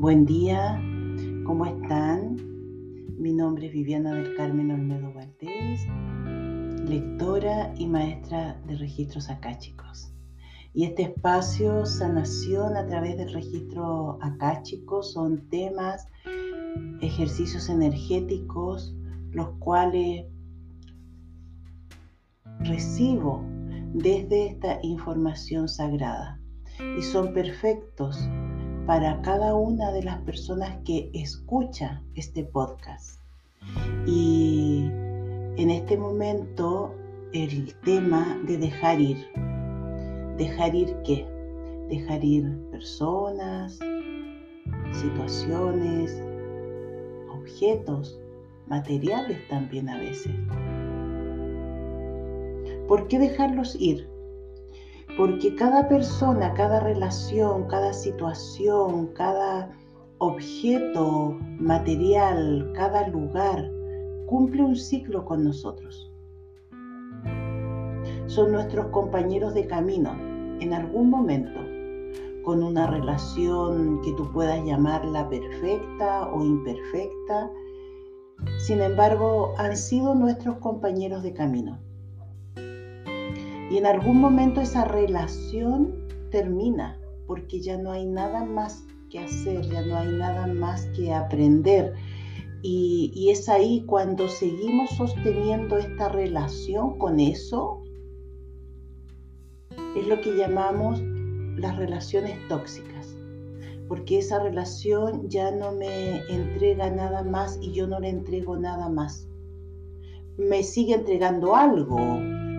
Buen día, ¿cómo están? Mi nombre es Viviana del Carmen Olmedo Valdés, lectora y maestra de registros acáchicos. Y este espacio, sanación a través del registro acáchico, son temas, ejercicios energéticos, los cuales recibo desde esta información sagrada y son perfectos para cada una de las personas que escucha este podcast. Y en este momento el tema de dejar ir. ¿Dejar ir qué? Dejar ir personas, situaciones, objetos, materiales también a veces. ¿Por qué dejarlos ir? Porque cada persona, cada relación, cada situación, cada objeto material, cada lugar, cumple un ciclo con nosotros. Son nuestros compañeros de camino en algún momento, con una relación que tú puedas llamarla perfecta o imperfecta. Sin embargo, han sido nuestros compañeros de camino y en algún momento esa relación termina porque ya no hay nada más que hacer, ya no hay nada más que aprender. Y, es ahí cuando seguimos sosteniendo esta relación con eso, es lo que llamamos las relaciones tóxicas, porque esa relación ya no me entrega nada más y yo no le entrego nada más. Me sigue entregando algo,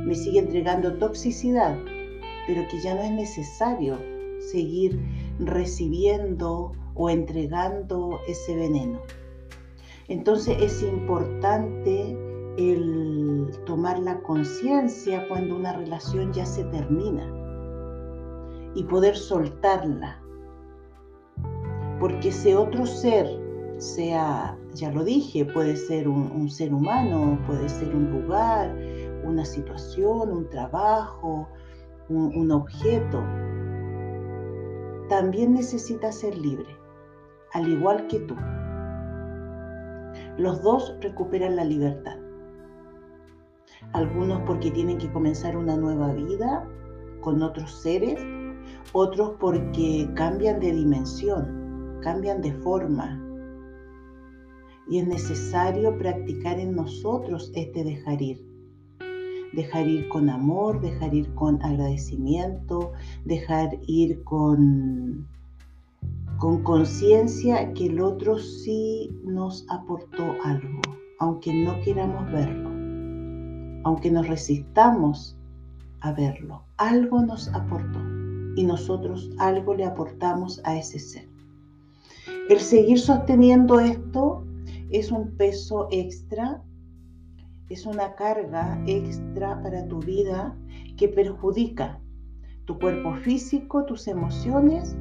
me sigue entregando toxicidad, pero que ya no es necesario seguir recibiendo o entregando ese veneno. Entonces es importante el tomar la conciencia cuando una relación ya se termina y poder soltarla. Porque ese otro ser, sea, ya lo dije, puede ser un, un ser humano, puede ser un lugar, una situación, un trabajo, un, objeto, también necesita ser libre, al igual que tú. Los dos recuperan la libertad. Algunos porque tienen que comenzar una nueva vida con otros seres, otros porque cambian de dimensión, cambian de forma. Y es necesario practicar en nosotros este dejar ir dejar ir con amor, dejar ir con agradecimiento, dejar ir con con conciencia que el otro sí nos aportó algo, aunque no queramos verlo, aunque nos resistamos a verlo, algo nos aportó y nosotros algo le aportamos a ese ser. El seguir sosteniendo esto es un peso extra es una carga extra para tu vida que perjudica tu cuerpo físico, tus emociones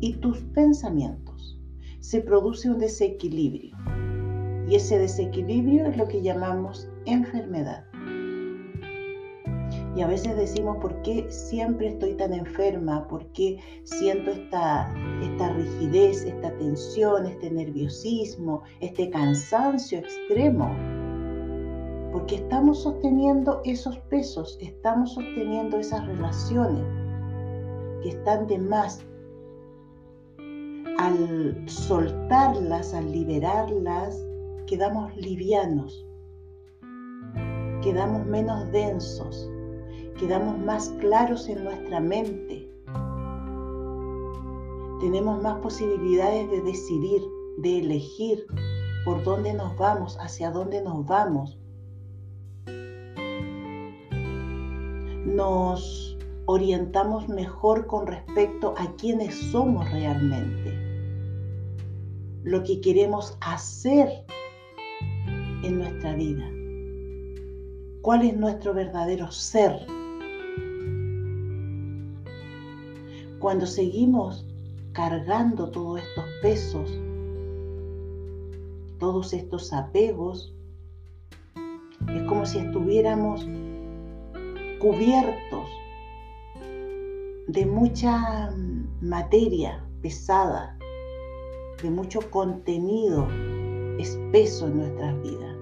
y tus pensamientos. Se produce un desequilibrio y ese desequilibrio es lo que llamamos enfermedad. Y a veces decimos, ¿por qué siempre estoy tan enferma? ¿Por qué siento esta, esta rigidez, esta tensión, este nerviosismo, este cansancio extremo? Porque estamos sosteniendo esos pesos, estamos sosteniendo esas relaciones que están de más. Al soltarlas, al liberarlas, quedamos livianos, quedamos menos densos, quedamos más claros en nuestra mente. Tenemos más posibilidades de decidir, de elegir por dónde nos vamos, hacia dónde nos vamos nos orientamos mejor con respecto a quiénes somos realmente, lo que queremos hacer en nuestra vida, cuál es nuestro verdadero ser. Cuando seguimos cargando todos estos pesos, todos estos apegos, es como si estuviéramos cubiertos de mucha materia pesada de mucho contenido espeso en nuestras vidas.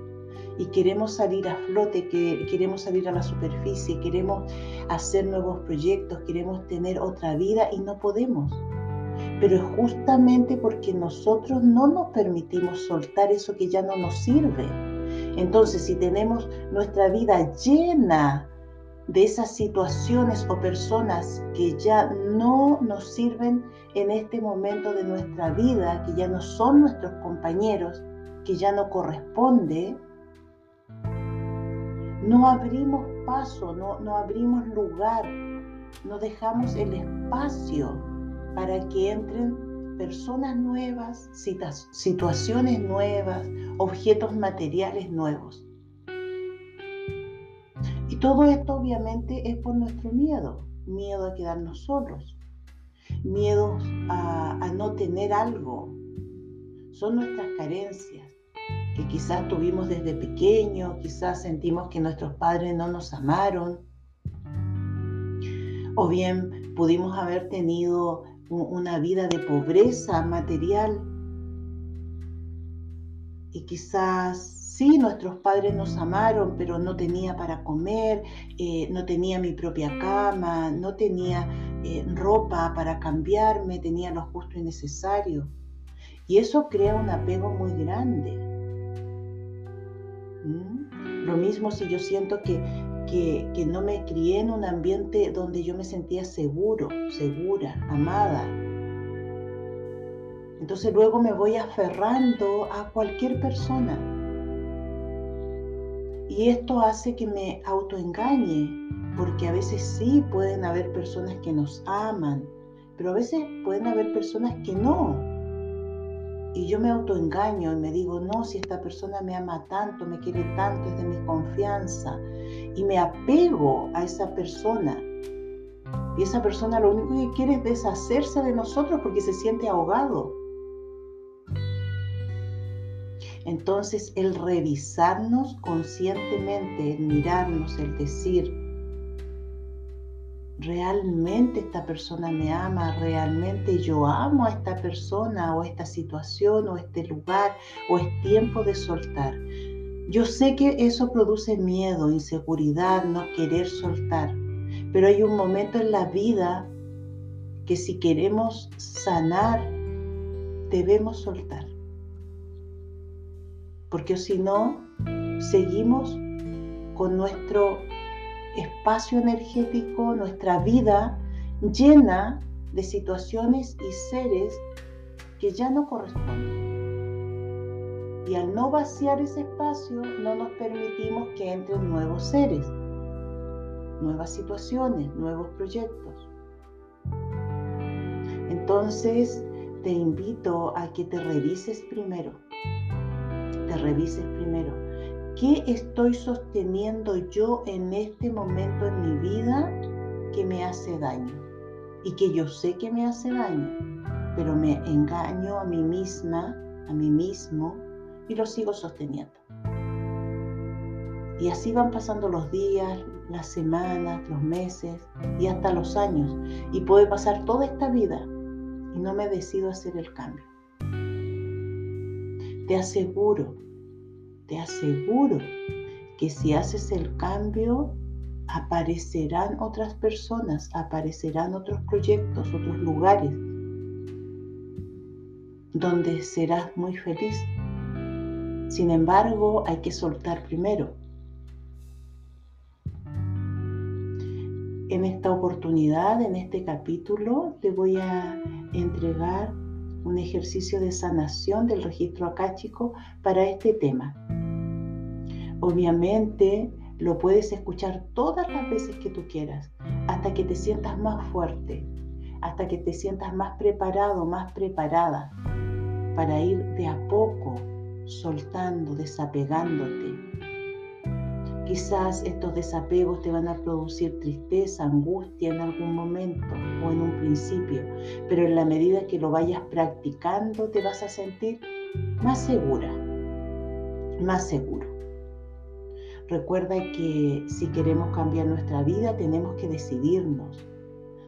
Y queremos salir a flote, que queremos salir a la superficie, queremos hacer nuevos proyectos, queremos tener otra vida y no podemos. Pero es justamente porque nosotros no nos permitimos soltar eso que ya no nos sirve. Entonces, si tenemos nuestra vida llena de esas situaciones o personas que ya no nos sirven en este momento de nuestra vida, que ya no son nuestros compañeros, que ya no corresponde, no abrimos paso, no, no abrimos lugar, no dejamos el espacio para que entren personas nuevas, situaciones nuevas, objetos materiales nuevos. Y todo esto obviamente es por nuestro miedo, miedo a quedarnos solos, miedo a, no tener algo. Son nuestras carencias que quizás tuvimos desde pequeños, quizás sentimos que nuestros padres no nos amaron, o bien pudimos haber tenido una vida de pobreza material. Y quizás Sí, nuestros padres nos amaron, pero no tenía para comer, eh, no tenía mi propia cama, no tenía eh, ropa para cambiarme, tenía lo justo y necesario. Y eso crea un apego muy grande. ¿Mm? Lo mismo si yo siento que, que, que no me crié en un ambiente donde yo me sentía seguro, segura, amada, entonces luego me voy aferrando a cualquier persona y esto hace que me autoengañe, porque a veces sí pueden haber personas que nos aman, pero a veces pueden haber personas que no. Y yo me autoengaño y me digo, no, si esta persona me ama tanto, me quiere tanto, es de mi confianza. Y me apego a esa persona. Y esa persona lo único que quiere es deshacerse de nosotros porque se siente ahogado. Entonces el revisarnos conscientemente, el mirarnos, el decir, realmente esta persona me ama, realmente yo amo a esta persona o esta situación o este lugar o es tiempo de soltar. Yo sé que eso produce miedo, inseguridad, no querer soltar, pero hay un momento en la vida que si queremos sanar, debemos soltar porque si no, seguimos con nuestro espacio energético, nuestra vida llena de situaciones y seres que ya no corresponden. Y al no vaciar ese espacio, no nos permitimos que entren nuevos seres, nuevas situaciones, nuevos proyectos. Entonces, te invito a que te revises primero revises primero. ¿Qué estoy sosteniendo yo en este momento en mi vida que me hace daño? Y que yo sé que me hace daño, pero me engaño a mí misma, a mí mismo, y lo sigo sosteniendo. Y así van pasando los días, las semanas, los meses y hasta los años. Y puede pasar toda esta vida y no me decido hacer el cambio. Te aseguro te aseguro que si haces el cambio, aparecerán otras personas, aparecerán otros proyectos, otros lugares donde serás muy feliz. Sin embargo, hay que soltar primero. En esta oportunidad, en este capítulo, te voy a entregar un ejercicio de sanación del registro acáchico para este tema. Obviamente lo puedes escuchar todas las veces que tú quieras, hasta que te sientas más fuerte, hasta que te sientas más preparado, más preparada para ir de a poco soltando, desapegándote Quizás estos desapegos te van a producir tristeza, angustia en algún momento o en un principio, pero en la medida que lo vayas practicando te vas a sentir más segura, más seguro. Recuerda que si queremos cambiar nuestra vida tenemos que decidirnos.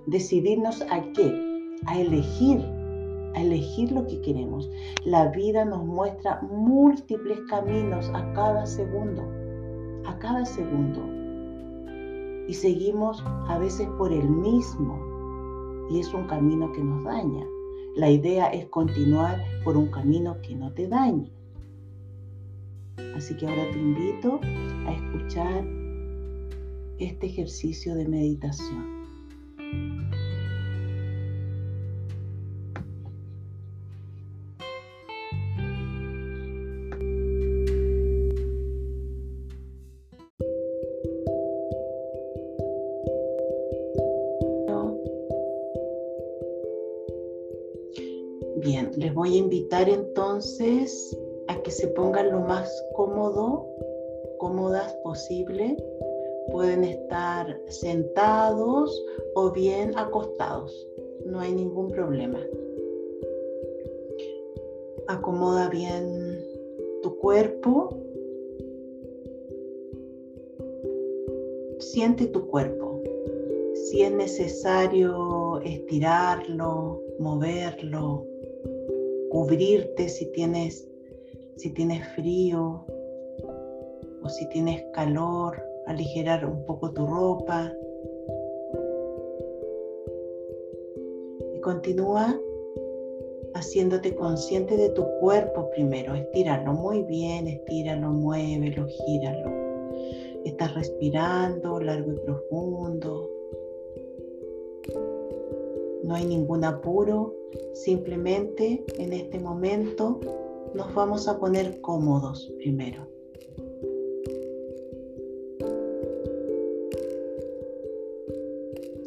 ¿Decidirnos a qué? A elegir a elegir lo que queremos. La vida nos muestra múltiples caminos a cada segundo, a cada segundo. Y seguimos a veces por el mismo. Y es un camino que nos daña. La idea es continuar por un camino que no te dañe. Así que ahora te invito a escuchar este ejercicio de meditación. Bien, les voy a invitar entonces a que se pongan lo más cómodo, cómodas posible. Pueden estar sentados o bien acostados. No hay ningún problema. Acomoda bien tu cuerpo. Siente tu cuerpo. Si es necesario estirarlo, moverlo, cubrirte si tienes, si tienes frío o si tienes calor, aligerar un poco tu ropa. Y continúa haciéndote consciente de tu cuerpo primero. Estíralo muy bien, estíralo, muévelo, gíralo. Estás respirando largo y profundo. No hay ningún apuro, simplemente en este momento nos vamos a poner cómodos primero.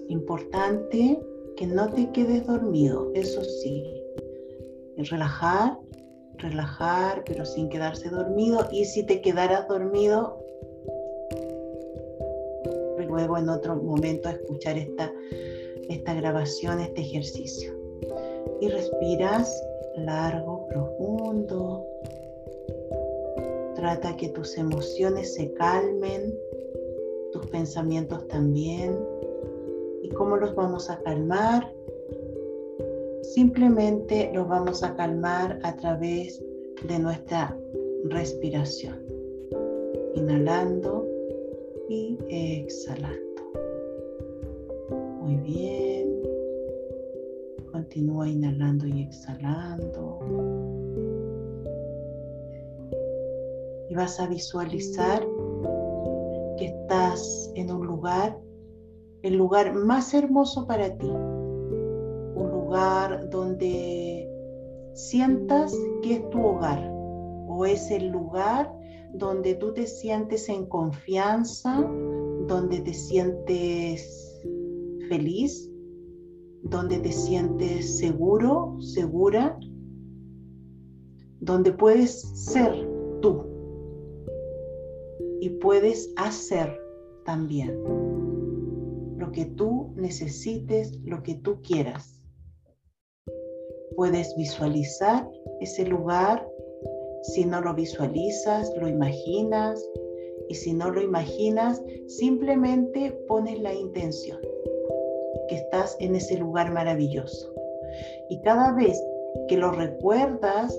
Importante que no te quedes dormido, eso sí. Relajar, relajar, pero sin quedarse dormido. Y si te quedaras dormido, luego en otro momento escuchar esta esta grabación, este ejercicio. Y respiras largo, profundo. Trata que tus emociones se calmen, tus pensamientos también. ¿Y cómo los vamos a calmar? Simplemente los vamos a calmar a través de nuestra respiración. Inhalando y exhalando. Muy bien. Continúa inhalando y exhalando. Y vas a visualizar que estás en un lugar, el lugar más hermoso para ti. Un lugar donde sientas que es tu hogar o es el lugar donde tú te sientes en confianza, donde te sientes feliz, donde te sientes seguro, segura, donde puedes ser tú y puedes hacer también lo que tú necesites, lo que tú quieras. Puedes visualizar ese lugar. Si no lo visualizas, lo imaginas. Y si no lo imaginas, simplemente pones la intención estás en ese lugar maravilloso. Y cada vez que lo recuerdas,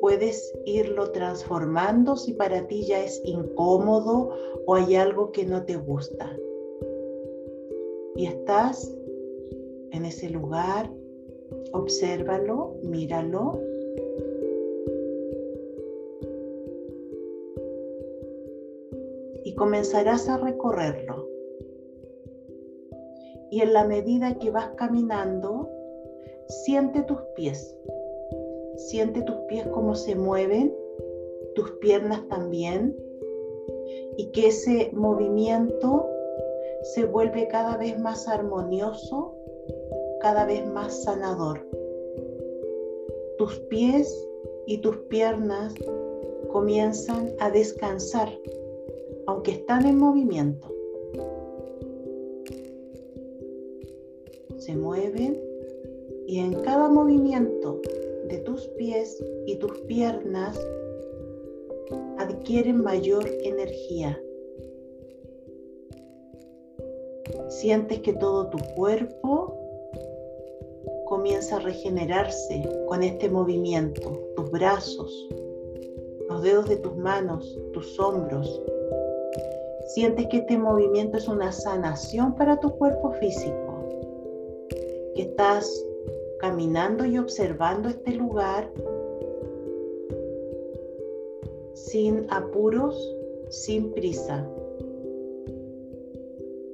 puedes irlo transformando si para ti ya es incómodo o hay algo que no te gusta. Y estás en ese lugar, obsérvalo, míralo. Y comenzarás a recorrerlo y en la medida que vas caminando, siente tus pies. Siente tus pies cómo se mueven, tus piernas también, y que ese movimiento se vuelve cada vez más armonioso, cada vez más sanador. Tus pies y tus piernas comienzan a descansar, aunque están en movimiento. Se mueven y en cada movimiento de tus pies y tus piernas adquieren mayor energía. Sientes que todo tu cuerpo comienza a regenerarse con este movimiento, tus brazos, los dedos de tus manos, tus hombros. Sientes que este movimiento es una sanación para tu cuerpo físico, que estás caminando y observando este lugar sin apuros, sin prisa.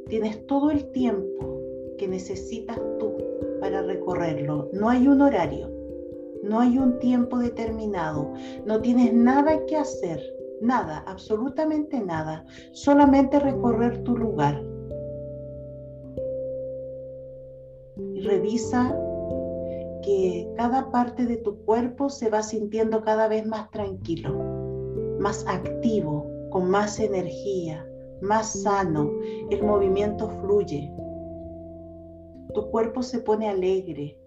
Tienes todo el tiempo que necesitas tú para recorrerlo. No hay un horario, no hay un tiempo determinado, no tienes nada que hacer, nada, absolutamente nada, solamente recorrer tu lugar. Revisa que cada parte de tu cuerpo se va sintiendo cada vez más tranquilo, más activo, con más energía, más sano. El movimiento fluye. Tu cuerpo se pone alegre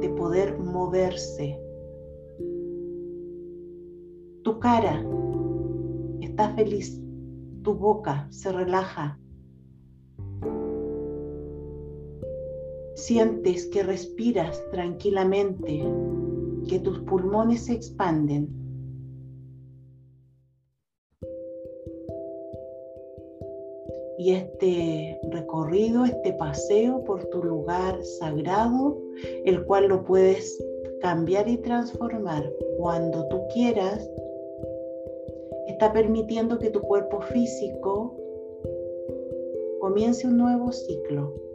de poder moverse. Tu cara está feliz. Tu boca se relaja. Sientes que respiras tranquilamente, que tus pulmones se expanden. Y este recorrido, este paseo por tu lugar sagrado, el cual lo puedes cambiar y transformar cuando tú quieras, está permitiendo que tu cuerpo físico comience un nuevo ciclo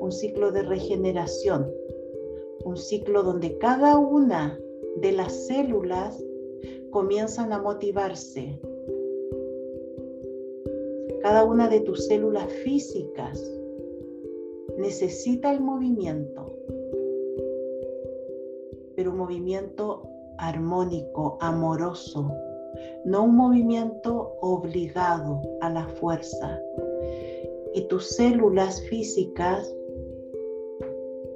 un ciclo de regeneración, un ciclo donde cada una de las células comienzan a motivarse. Cada una de tus células físicas necesita el movimiento, pero un movimiento armónico, amoroso, no un movimiento obligado a la fuerza. Y tus células físicas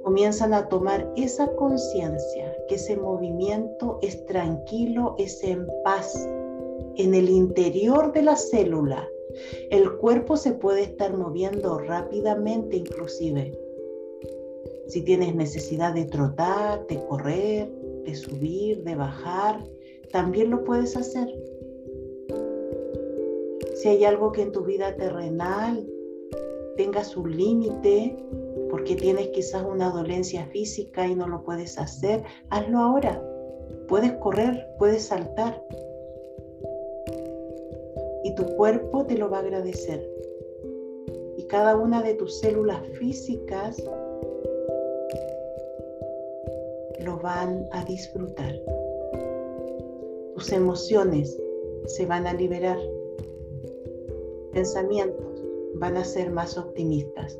comienzan a tomar esa conciencia, que ese movimiento es tranquilo, es en paz, en el interior de la célula. El cuerpo se puede estar moviendo rápidamente inclusive. Si tienes necesidad de trotar, de correr, de subir, de bajar, también lo puedes hacer. Si hay algo que en tu vida terrenal tenga su límite, porque tienes quizás una dolencia física y no lo puedes hacer, hazlo ahora. Puedes correr, puedes saltar. Y tu cuerpo te lo va a agradecer. Y cada una de tus células físicas lo van a disfrutar. Tus emociones se van a liberar. Pensamientos van a ser más optimistas.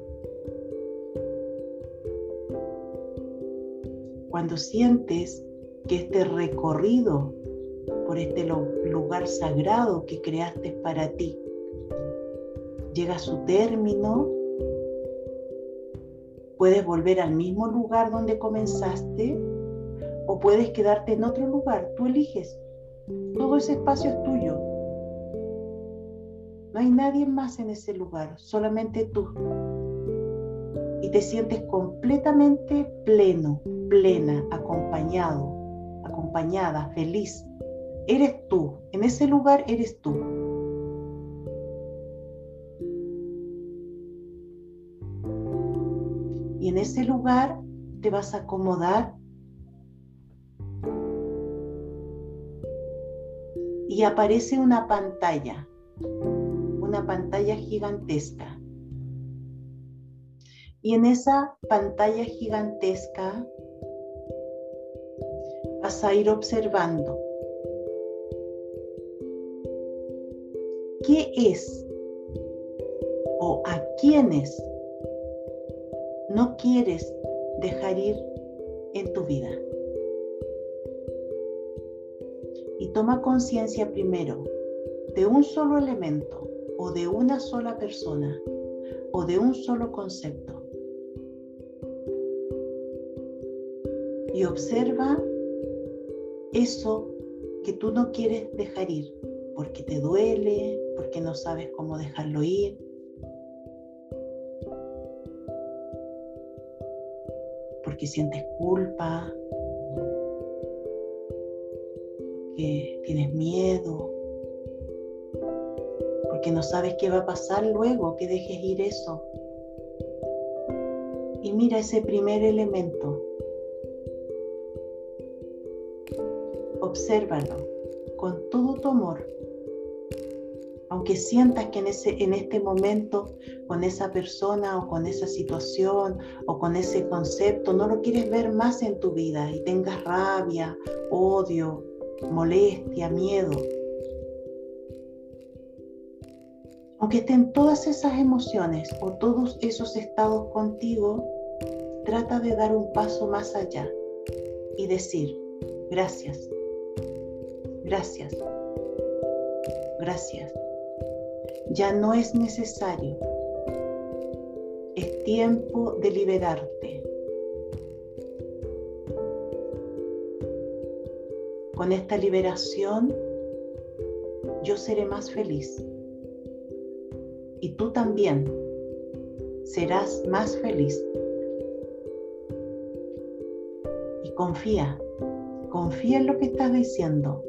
Cuando sientes que este recorrido por este lugar sagrado que creaste para ti llega a su término, puedes volver al mismo lugar donde comenzaste o puedes quedarte en otro lugar, tú eliges. Todo ese espacio es tuyo. No hay nadie más en ese lugar, solamente tú. Y te sientes completamente pleno, plena, acompañado, acompañada, feliz. Eres tú, en ese lugar eres tú. Y en ese lugar te vas a acomodar y aparece una pantalla, una pantalla gigantesca. Y en esa pantalla gigantesca vas a ir observando qué es o a quiénes no quieres dejar ir en tu vida. Y toma conciencia primero de un solo elemento o de una sola persona o de un solo concepto. Y observa eso que tú no quieres dejar ir, porque te duele, porque no sabes cómo dejarlo ir. porque sientes culpa, porque tienes miedo, porque no sabes qué va a pasar luego que dejes ir eso. Y mira ese primer elemento. Obsérvalo con todo tu amor aunque sientas que en, ese, en este momento con esa persona o con esa situación o con ese concepto no lo quieres ver más en tu vida y tengas rabia, odio, molestia, miedo. Aunque estén todas esas emociones o todos esos estados contigo, trata de dar un paso más allá y decir, gracias, gracias, gracias ya no es necesario. Es tiempo de liberarte. Con esta liberación yo seré más feliz. Y tú también serás más feliz. Y confía, confía en lo que estás diciendo.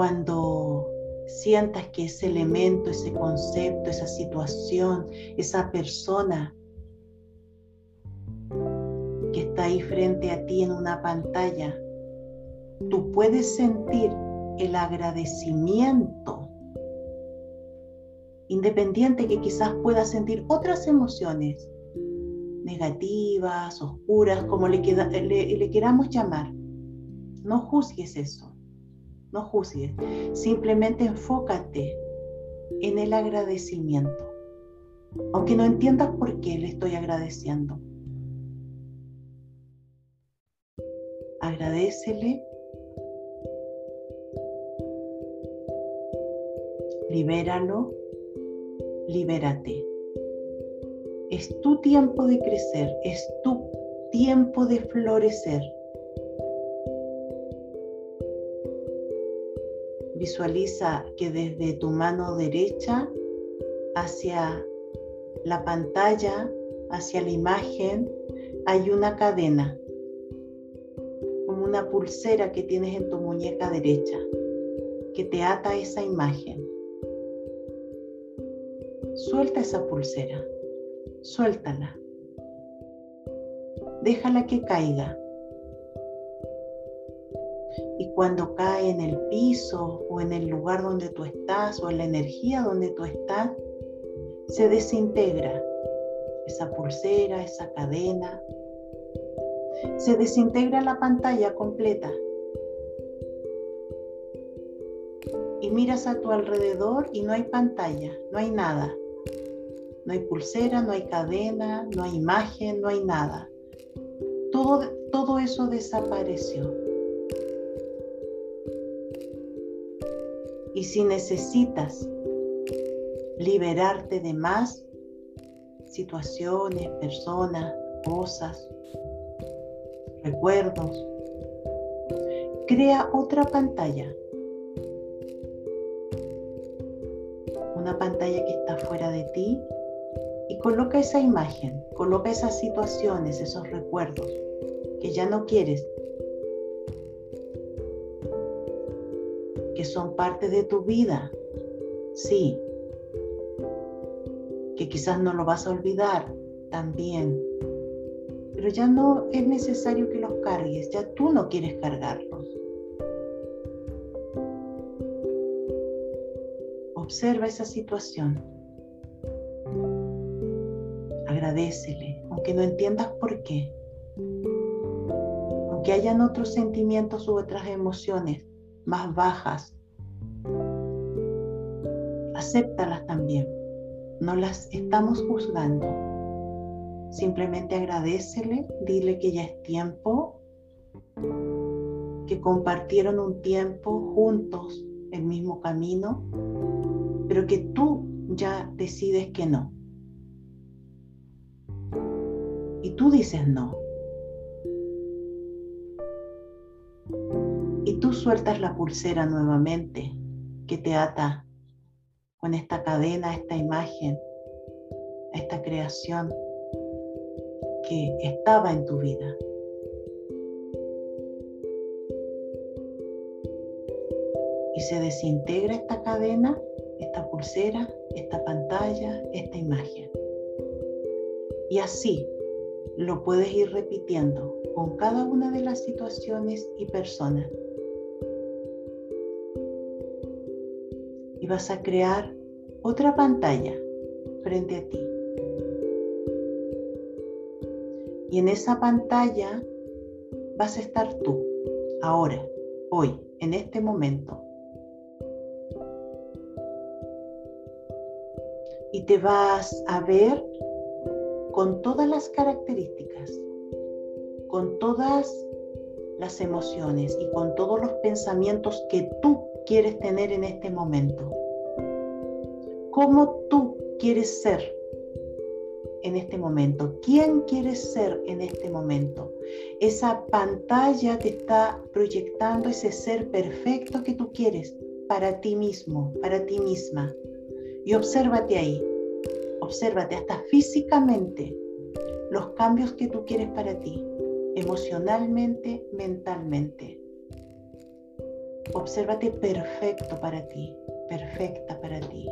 Cuando sientas que ese elemento, ese concepto, esa situación, esa persona que está ahí frente a ti en una pantalla, tú puedes sentir el agradecimiento, independiente que quizás puedas sentir otras emociones negativas, oscuras, como le, le queramos llamar. No juzgues eso no juzgues, simplemente enfócate en el agradecimiento, aunque no entiendas por qué le estoy agradeciendo. Agradecele, libéralo, libérate. Es tu tiempo de crecer, es tu tiempo de florecer. Visualiza que desde tu mano derecha hacia la pantalla, hacia la imagen, hay una cadena, como una pulsera que tienes en tu muñeca derecha, que te ata a esa imagen. Suelta esa pulsera, suéltala. Déjala que caiga y cuando cae en el piso o en el lugar donde tú estás o en la energía donde tú estás, se desintegra esa pulsera, esa cadena. Se desintegra la pantalla completa. Y miras a tu alrededor y no hay pantalla, no hay nada. No hay pulsera, no hay cadena, no hay imagen, no hay nada. Todo, todo eso desapareció. Y si necesitas liberarte de más situaciones, personas, cosas, recuerdos, crea otra pantalla. Una pantalla que está fuera de ti y coloca esa imagen, coloca esas situaciones, esos recuerdos que ya no quieres que son parte de tu vida, sí, que quizás no lo vas a olvidar también, pero ya no es necesario que los cargues, ya tú no quieres cargarlos. Observa esa situación. Agradecele, aunque no entiendas por qué. Aunque hayan otros sentimientos u otras emociones, más bajas, acéptalas también. No las estamos juzgando. Simplemente agradecele, dile que ya es tiempo, que compartieron un tiempo juntos el mismo camino, pero que tú ya decides que no. Y tú dices no. Y tú sueltas la pulsera nuevamente que te ata con esta cadena, esta imagen, esta creación que estaba en tu vida. Y se desintegra esta cadena, esta pulsera, esta pantalla, esta imagen. Y así lo puedes ir repitiendo con cada una de las situaciones y personas. Vas a crear otra pantalla frente a ti. Y en esa pantalla vas a estar tú, ahora, hoy, en este momento. Y te vas a ver con todas las características, con todas las emociones y con todos los pensamientos que tú quieres tener en este momento. ¿Cómo tú quieres ser en este momento? ¿Quién quieres ser en este momento? Esa pantalla te está proyectando ese ser perfecto que tú quieres para ti mismo, para ti misma. Y obsérvate ahí, obsérvate hasta físicamente los cambios que tú quieres para ti, emocionalmente, mentalmente. Obsérvate perfecto para ti, perfecta para ti.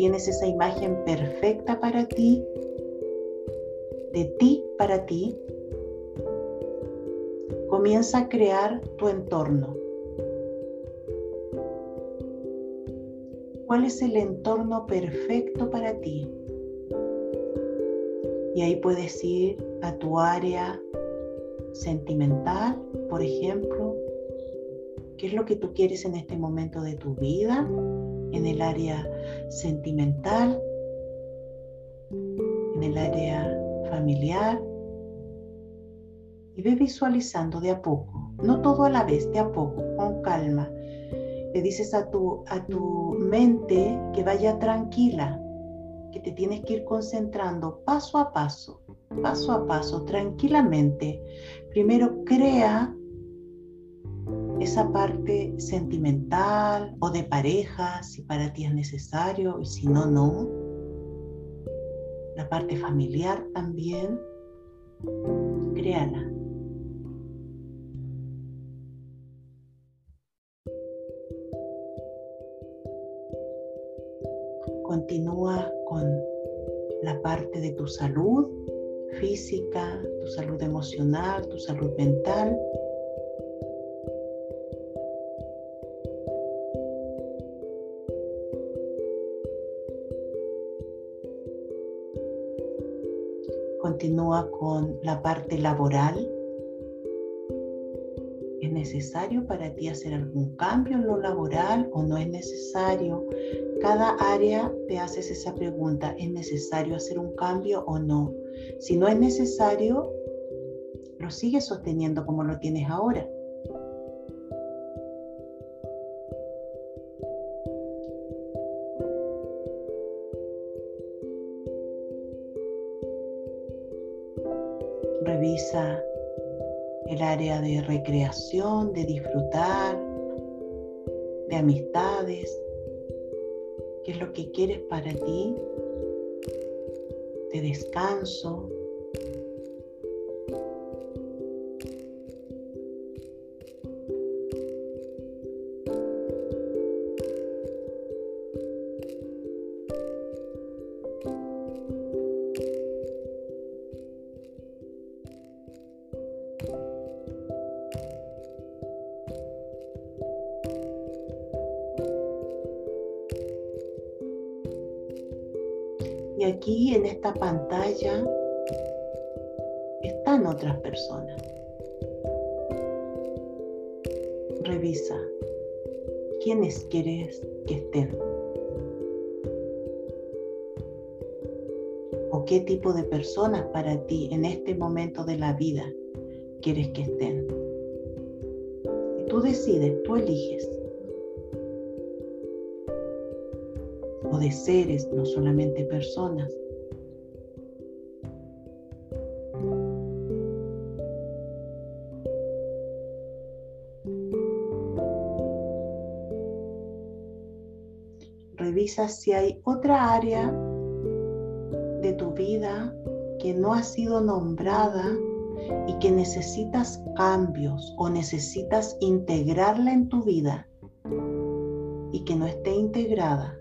Tienes esa imagen perfecta para ti, de ti para ti, comienza a crear tu entorno. ¿Cuál es el entorno perfecto para ti? Y ahí puedes ir a tu área sentimental, por ejemplo. ¿Qué es lo que tú quieres en este momento de tu vida? En el área sentimental, en el área familiar, y ve visualizando de a poco, no todo a la vez, de a poco, con calma. Le dices a tu, a tu mente que vaya tranquila, que te tienes que ir concentrando paso a paso, paso a paso, tranquilamente. Primero crea esa parte sentimental o de pareja, si para ti es necesario, y si no, no. La parte familiar también, créala. Continúa con la parte de tu salud física, tu salud emocional, tu salud mental. Continúa con la parte laboral ¿Es necesario para ti hacer algún cambio en lo laboral o no es necesario? Cada área te haces esa pregunta, ¿es necesario hacer un cambio o no? Si no es necesario, lo sigues sosteniendo como lo tienes ahora. De recreación, de disfrutar, de amistades, qué es lo que quieres para ti, de descanso, Y aquí en esta pantalla están otras personas. Revisa quiénes quieres que estén. O qué tipo de personas para ti en este momento de la vida quieres que estén. Tú decides, tú eliges. de seres, no solamente personas. Revisa si hay otra área de tu vida que no ha sido nombrada y que necesitas cambios o necesitas integrarla en tu vida y que no esté integrada.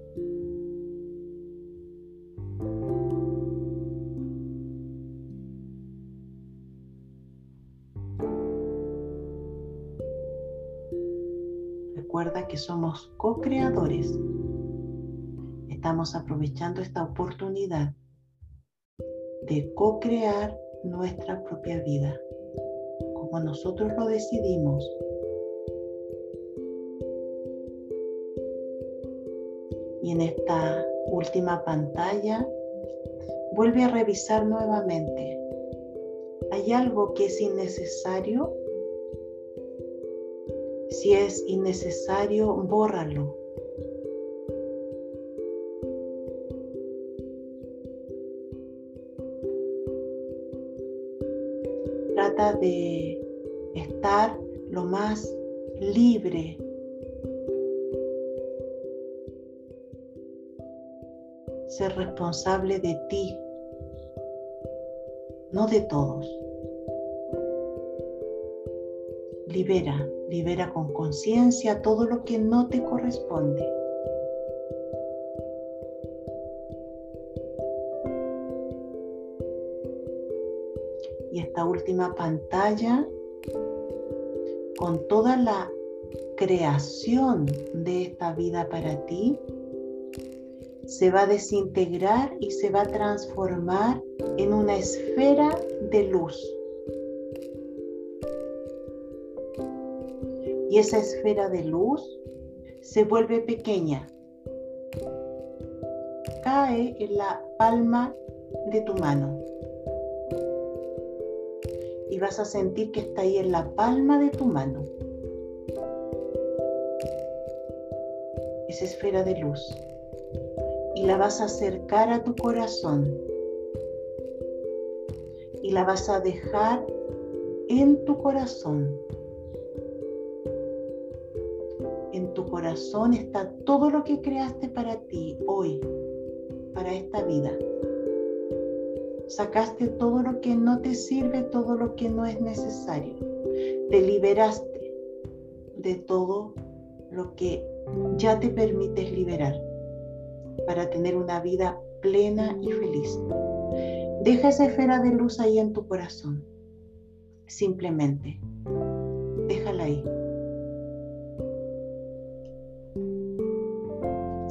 Que somos co-creadores. Estamos aprovechando esta oportunidad de co-crear nuestra propia vida, como nosotros lo decidimos. Y en esta última pantalla, vuelve a revisar nuevamente. ¿Hay algo que es innecesario? Si es innecesario, bórralo. Trata de estar lo más libre ser responsable de ti, no de todos. Libera, libera con conciencia todo lo que no te corresponde. Y esta última pantalla, con toda la creación de esta vida para ti, se va a desintegrar y se va a transformar en una esfera de luz. Y esa esfera de luz se vuelve pequeña. Cae en la palma de tu mano. Y vas a sentir que está ahí en la palma de tu mano. Esa esfera de luz y la vas a acercar a tu corazón y la vas a dejar en tu corazón. En tu corazón está todo lo que creaste para ti hoy, para esta vida. Sacaste todo lo que no te sirve, todo lo que no es necesario. Te liberaste de todo lo que ya te permites liberar para tener una vida plena y feliz. Deja esa esfera de luz ahí en tu corazón. Simplemente. Déjala ahí.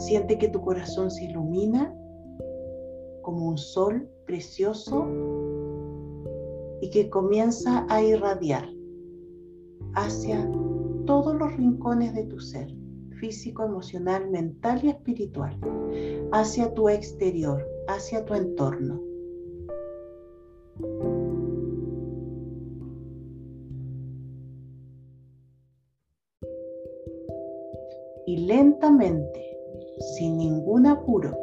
Siente que tu corazón se ilumina como un sol precioso y que comienza a irradiar hacia todos los rincones de tu ser físico, emocional, mental y espiritual, hacia tu exterior, hacia tu entorno. Y lentamente, sin ningún apuro,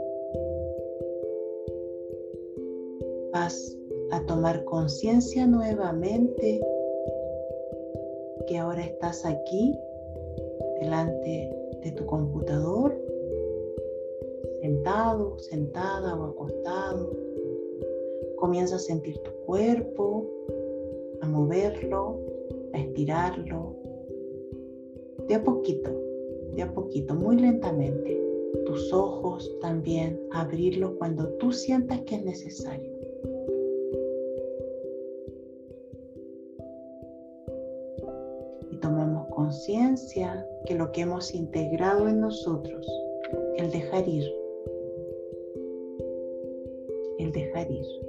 vas a tomar conciencia nuevamente que ahora estás aquí delante de tu computador, sentado, sentada o acostado. Comienza a sentir tu cuerpo, a moverlo, a estirarlo, de a poquito, de a poquito, muy lentamente. Tus ojos también, abrirlos cuando tú sientas que es necesario. Y tomamos conciencia que lo que hemos integrado en nosotros, el dejar ir, el dejar ir.